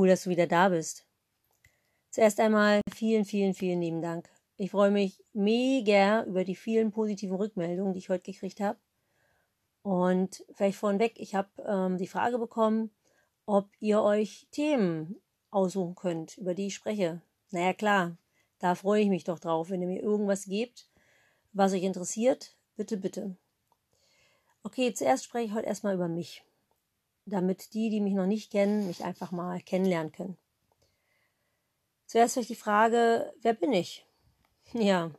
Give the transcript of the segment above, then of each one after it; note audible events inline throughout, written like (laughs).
Cool, dass du wieder da bist. Zuerst einmal vielen, vielen, vielen lieben Dank. Ich freue mich mega über die vielen positiven Rückmeldungen, die ich heute gekriegt habe. Und vielleicht vorneweg, ich habe ähm, die Frage bekommen, ob ihr euch Themen aussuchen könnt, über die ich spreche. Naja, klar, da freue ich mich doch drauf, wenn ihr mir irgendwas gebt, was euch interessiert. Bitte, bitte. Okay, zuerst spreche ich heute erstmal über mich, damit die, die mich noch nicht kennen, mich einfach mal kennenlernen können. Zuerst vielleicht die Frage, wer bin ich? Ja,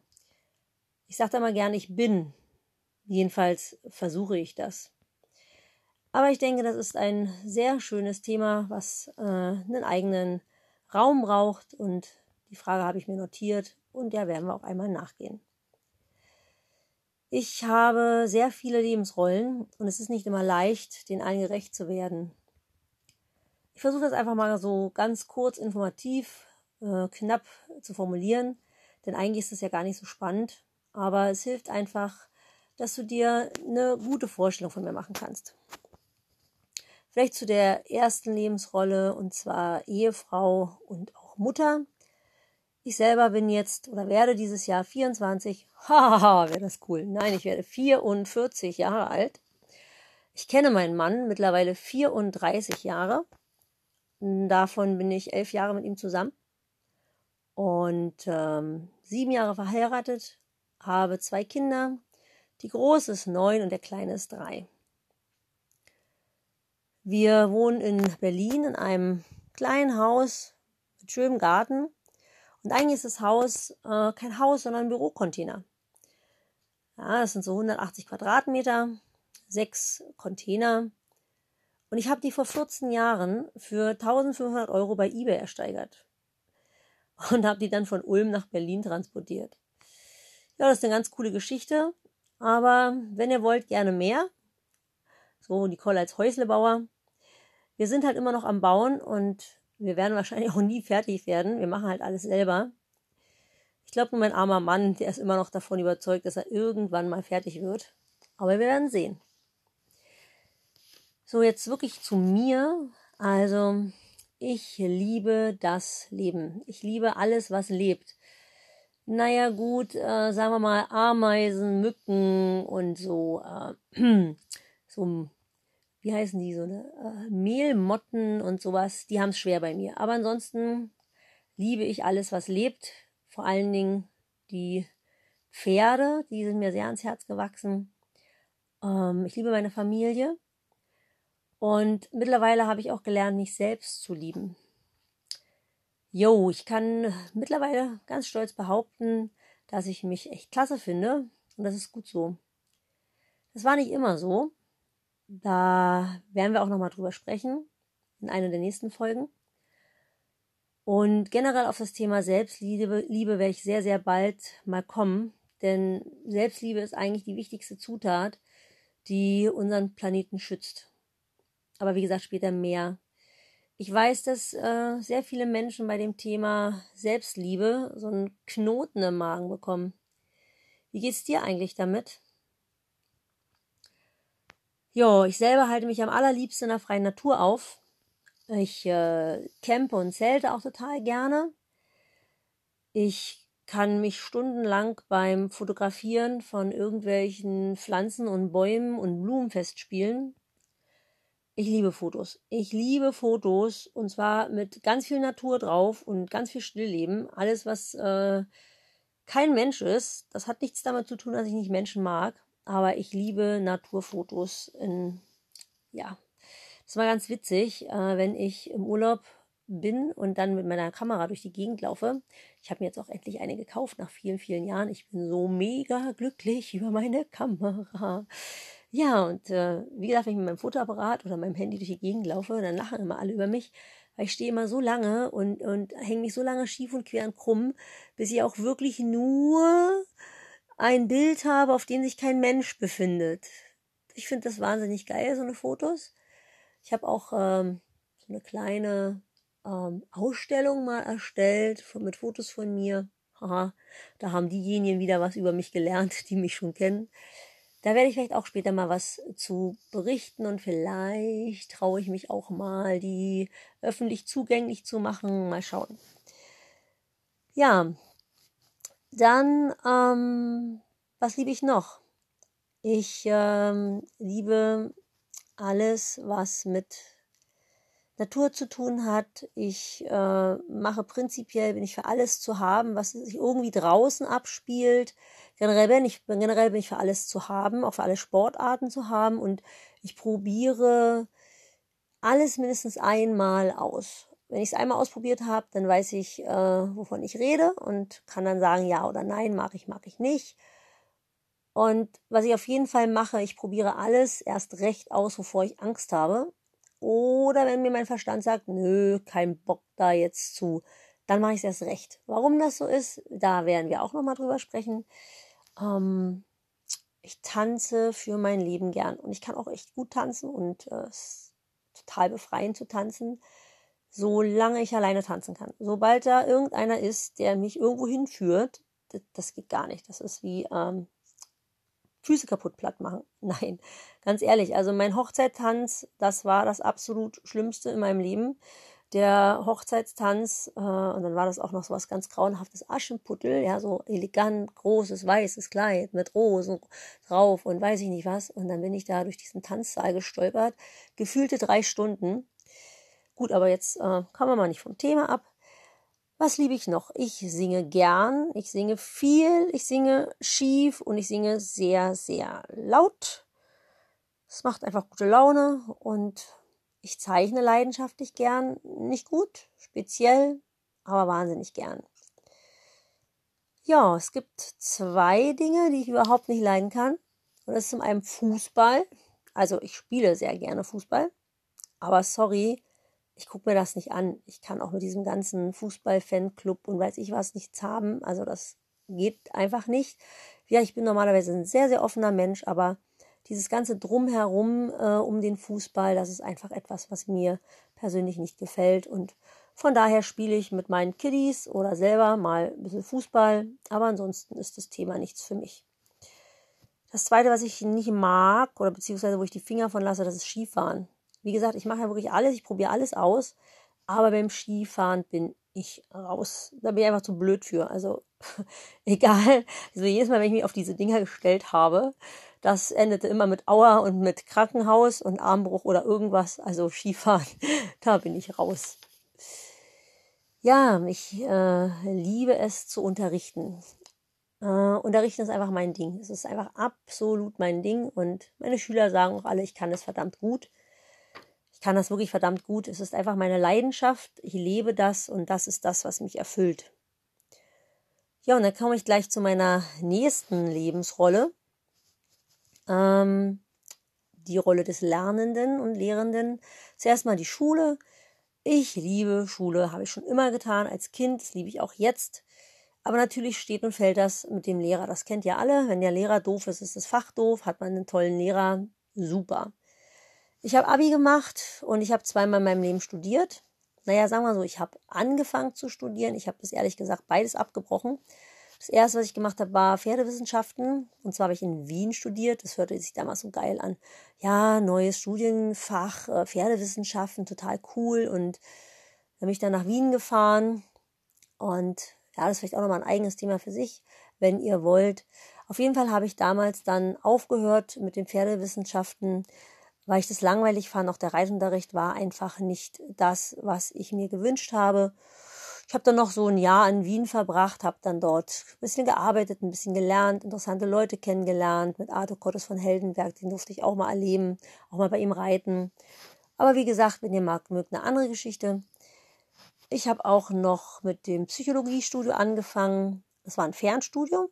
ich sage da mal gerne, ich bin. Jedenfalls versuche ich das. Aber ich denke, das ist ein sehr schönes Thema, was äh, einen eigenen Raum braucht. Und die Frage habe ich mir notiert und der werden wir auch einmal nachgehen. Ich habe sehr viele Lebensrollen und es ist nicht immer leicht, den allen gerecht zu werden. Ich versuche das einfach mal so ganz kurz, informativ, äh, knapp zu formulieren, denn eigentlich ist das ja gar nicht so spannend, aber es hilft einfach, dass du dir eine gute Vorstellung von mir machen kannst. Vielleicht zu der ersten Lebensrolle und zwar Ehefrau und auch Mutter. Ich selber bin jetzt oder werde dieses Jahr 24. Haha, wäre das cool. Nein, ich werde 44 Jahre alt. Ich kenne meinen Mann mittlerweile 34 Jahre. Davon bin ich elf Jahre mit ihm zusammen. Und ähm, sieben Jahre verheiratet, habe zwei Kinder. Die große ist neun und der kleine ist drei. Wir wohnen in Berlin in einem kleinen Haus mit schönem Garten und eigentlich ist das Haus äh, kein Haus, sondern ein Bürocontainer. Ja, das sind so 180 Quadratmeter, sechs Container. Und ich habe die vor 14 Jahren für 1500 Euro bei eBay ersteigert. Und habe die dann von Ulm nach Berlin transportiert. Ja, das ist eine ganz coole Geschichte. Aber wenn ihr wollt, gerne mehr. So, Nicole als Häuslebauer. Wir sind halt immer noch am Bauen und wir werden wahrscheinlich auch nie fertig werden. Wir machen halt alles selber. Ich glaube, mein armer Mann, der ist immer noch davon überzeugt, dass er irgendwann mal fertig wird. Aber wir werden sehen. So, jetzt wirklich zu mir. Also, ich liebe das Leben. Ich liebe alles, was lebt. Naja, gut, äh, sagen wir mal Ameisen, Mücken und so, äh, (clears throat) so wie heißen die, so eine äh, Mehlmotten und sowas, die haben es schwer bei mir. Aber ansonsten liebe ich alles, was lebt. Vor allen Dingen die Pferde, die sind mir sehr ans Herz gewachsen. Ähm, ich liebe meine Familie. Und mittlerweile habe ich auch gelernt, mich selbst zu lieben. Jo, ich kann mittlerweile ganz stolz behaupten, dass ich mich echt klasse finde. Und das ist gut so. Das war nicht immer so. Da werden wir auch nochmal drüber sprechen in einer der nächsten Folgen. Und generell auf das Thema Selbstliebe Liebe werde ich sehr, sehr bald mal kommen. Denn Selbstliebe ist eigentlich die wichtigste Zutat, die unseren Planeten schützt. Aber wie gesagt, später mehr. Ich weiß, dass äh, sehr viele Menschen bei dem Thema Selbstliebe so einen Knoten im Magen bekommen. Wie geht's dir eigentlich damit? Jo, ich selber halte mich am allerliebsten in der freien Natur auf. Ich äh, campe und zelte auch total gerne. Ich kann mich stundenlang beim Fotografieren von irgendwelchen Pflanzen und Bäumen und Blumen festspielen. Ich liebe Fotos. Ich liebe Fotos und zwar mit ganz viel Natur drauf und ganz viel Stillleben. Alles, was äh, kein Mensch ist, das hat nichts damit zu tun, dass ich nicht Menschen mag aber ich liebe Naturfotos. In, ja, das war ganz witzig, äh, wenn ich im Urlaub bin und dann mit meiner Kamera durch die Gegend laufe. Ich habe mir jetzt auch endlich eine gekauft nach vielen, vielen Jahren. Ich bin so mega glücklich über meine Kamera. Ja, und äh, wie gesagt, wenn ich mit meinem Fotoapparat oder meinem Handy durch die Gegend laufe, dann lachen immer alle über mich, weil ich stehe immer so lange und, und hänge mich so lange schief und quer und krumm, bis ich auch wirklich nur ein Bild habe, auf dem sich kein Mensch befindet. Ich finde das wahnsinnig geil, so eine Fotos. Ich habe auch ähm, so eine kleine ähm, Ausstellung mal erstellt mit Fotos von mir. Haha, da haben diejenigen wieder was über mich gelernt, die mich schon kennen. Da werde ich vielleicht auch später mal was zu berichten und vielleicht traue ich mich auch mal, die öffentlich zugänglich zu machen. Mal schauen. Ja, dann, ähm, was liebe ich noch? Ich ähm, liebe alles, was mit Natur zu tun hat. Ich äh, mache prinzipiell, bin ich für alles zu haben, was sich irgendwie draußen abspielt. Generell bin, ich, generell bin ich für alles zu haben, auch für alle Sportarten zu haben. Und ich probiere alles mindestens einmal aus. Wenn ich es einmal ausprobiert habe, dann weiß ich, äh, wovon ich rede und kann dann sagen, ja oder nein, mag ich, mag ich nicht. Und was ich auf jeden Fall mache, ich probiere alles erst recht aus, wovor ich Angst habe. Oder wenn mir mein Verstand sagt, nö, kein Bock da jetzt zu, dann mache ich es erst recht. Warum das so ist, da werden wir auch nochmal drüber sprechen. Ähm, ich tanze für mein Leben gern und ich kann auch echt gut tanzen und äh, es ist total befreiend zu tanzen, solange ich alleine tanzen kann. Sobald da irgendeiner ist, der mich irgendwo hinführt, das, das geht gar nicht. Das ist wie ähm, Füße kaputt platt machen. (laughs) Nein, ganz ehrlich, also mein Hochzeitstanz, das war das absolut Schlimmste in meinem Leben. Der Hochzeitstanz, äh, und dann war das auch noch so was ganz grauenhaftes Aschenputtel, ja, so elegant, großes, weißes Kleid mit Rosen drauf und weiß ich nicht was. Und dann bin ich da durch diesen Tanzsaal gestolpert, gefühlte drei Stunden. Gut, aber jetzt äh, kommen wir mal nicht vom Thema ab. Was liebe ich noch? Ich singe gern, ich singe viel, ich singe schief und ich singe sehr, sehr laut. Es macht einfach gute Laune und ich zeichne leidenschaftlich gern. Nicht gut, speziell, aber wahnsinnig gern. Ja, es gibt zwei Dinge, die ich überhaupt nicht leiden kann. Und das ist zum einen Fußball. Also ich spiele sehr gerne Fußball. Aber sorry, ich gucke mir das nicht an. Ich kann auch mit diesem ganzen Fußball-Fanclub und weiß ich was nichts haben. Also das geht einfach nicht. Ja, ich bin normalerweise ein sehr, sehr offener Mensch, aber dieses ganze Drumherum äh, um den Fußball, das ist einfach etwas, was mir persönlich nicht gefällt. Und von daher spiele ich mit meinen Kiddies oder selber mal ein bisschen Fußball, aber ansonsten ist das Thema nichts für mich. Das zweite, was ich nicht mag oder beziehungsweise wo ich die Finger von lasse, das ist Skifahren. Wie gesagt, ich mache ja wirklich alles, ich probiere alles aus, aber beim Skifahren bin ich raus. Da bin ich einfach zu blöd für. Also (laughs) egal. Also jedes Mal, wenn ich mich auf diese Dinger gestellt habe, das endete immer mit Auer und mit Krankenhaus und Armbruch oder irgendwas. Also Skifahren, (laughs) da bin ich raus. Ja, ich äh, liebe es zu unterrichten. Äh, unterrichten ist einfach mein Ding. Es ist einfach absolut mein Ding und meine Schüler sagen auch alle, ich kann es verdammt gut kann das wirklich verdammt gut. Es ist einfach meine Leidenschaft. Ich lebe das und das ist das, was mich erfüllt. Ja, und dann komme ich gleich zu meiner nächsten Lebensrolle. Ähm, die Rolle des Lernenden und Lehrenden. Zuerst mal die Schule. Ich liebe Schule, habe ich schon immer getan als Kind, das liebe ich auch jetzt. Aber natürlich steht und fällt das mit dem Lehrer. Das kennt ihr alle. Wenn der Lehrer doof ist, ist das Fach doof. Hat man einen tollen Lehrer, super. Ich habe Abi gemacht und ich habe zweimal in meinem Leben studiert. Naja, sagen wir so, ich habe angefangen zu studieren. Ich habe das ehrlich gesagt beides abgebrochen. Das erste, was ich gemacht habe, war Pferdewissenschaften. Und zwar habe ich in Wien studiert. Das hörte sich damals so geil an. Ja, neues Studienfach, äh, Pferdewissenschaften, total cool. Und dann bin ich dann nach Wien gefahren. Und ja, das ist vielleicht auch nochmal ein eigenes Thema für sich, wenn ihr wollt. Auf jeden Fall habe ich damals dann aufgehört mit den Pferdewissenschaften, weil ich das langweilig fand. Auch der Reitunterricht war einfach nicht das, was ich mir gewünscht habe. Ich habe dann noch so ein Jahr in Wien verbracht, habe dann dort ein bisschen gearbeitet, ein bisschen gelernt, interessante Leute kennengelernt. Mit Arthur Cortes von Heldenberg, den durfte ich auch mal erleben, auch mal bei ihm reiten. Aber wie gesagt, wenn ihr mag, mögt eine andere Geschichte. Ich habe auch noch mit dem Psychologiestudio angefangen. Das war ein Fernstudium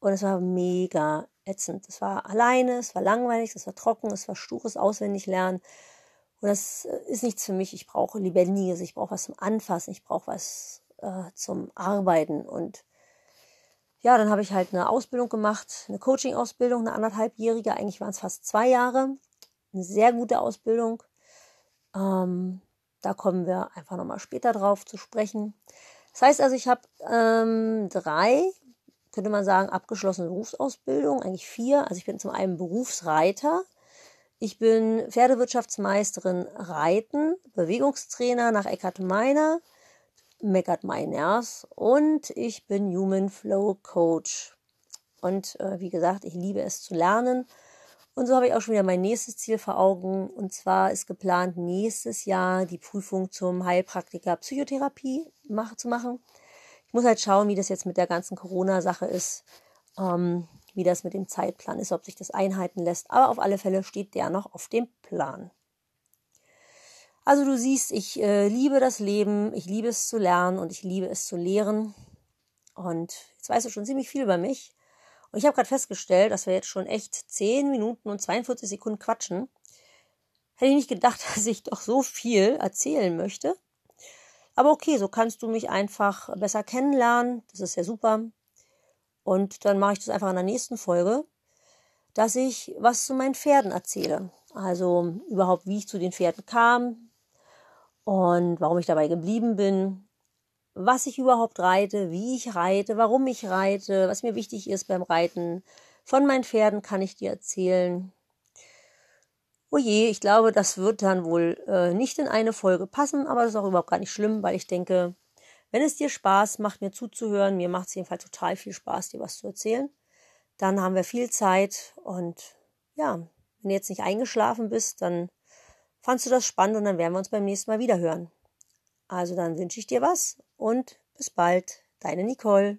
und es war mega ätzend. Es war alleine, es war langweilig, es war trocken, es war stures Auswendiglernen. Und das äh, ist nichts für mich. Ich brauche Lebendiges, ich brauche was zum Anfassen, ich brauche was äh, zum Arbeiten. Und ja, dann habe ich halt eine Ausbildung gemacht, eine Coaching-Ausbildung, eine anderthalbjährige. Eigentlich waren es fast zwei Jahre. Eine sehr gute Ausbildung. Ähm, da kommen wir einfach nochmal später drauf zu sprechen. Das heißt also, ich habe ähm, drei könnte man sagen, abgeschlossene Berufsausbildung, eigentlich vier. Also ich bin zum einen Berufsreiter, ich bin Pferdewirtschaftsmeisterin Reiten, Bewegungstrainer nach Eckhard Meiner, Meckert Meiners und ich bin Human Flow Coach. Und äh, wie gesagt, ich liebe es zu lernen. Und so habe ich auch schon wieder mein nächstes Ziel vor Augen. Und zwar ist geplant, nächstes Jahr die Prüfung zum Heilpraktiker Psychotherapie mach, zu machen. Ich muss halt schauen, wie das jetzt mit der ganzen Corona-Sache ist, ähm, wie das mit dem Zeitplan ist, ob sich das einhalten lässt. Aber auf alle Fälle steht der noch auf dem Plan. Also du siehst, ich äh, liebe das Leben, ich liebe es zu lernen und ich liebe es zu lehren. Und jetzt weißt du schon ziemlich viel über mich. Und ich habe gerade festgestellt, dass wir jetzt schon echt 10 Minuten und 42 Sekunden quatschen. Hätte ich nicht gedacht, (laughs) dass ich doch so viel erzählen möchte. Aber okay, so kannst du mich einfach besser kennenlernen. Das ist ja super. Und dann mache ich das einfach in der nächsten Folge, dass ich was zu meinen Pferden erzähle. Also überhaupt, wie ich zu den Pferden kam, und warum ich dabei geblieben bin, was ich überhaupt reite, wie ich reite, warum ich reite, was mir wichtig ist beim Reiten. Von meinen Pferden kann ich dir erzählen. Oh je, ich glaube, das wird dann wohl äh, nicht in eine Folge passen, aber das ist auch überhaupt gar nicht schlimm, weil ich denke, wenn es dir Spaß macht, mir zuzuhören, mir macht es jedenfalls total viel Spaß, dir was zu erzählen, dann haben wir viel Zeit und ja, wenn du jetzt nicht eingeschlafen bist, dann fandst du das spannend und dann werden wir uns beim nächsten Mal wieder hören. Also dann wünsche ich dir was und bis bald, deine Nicole.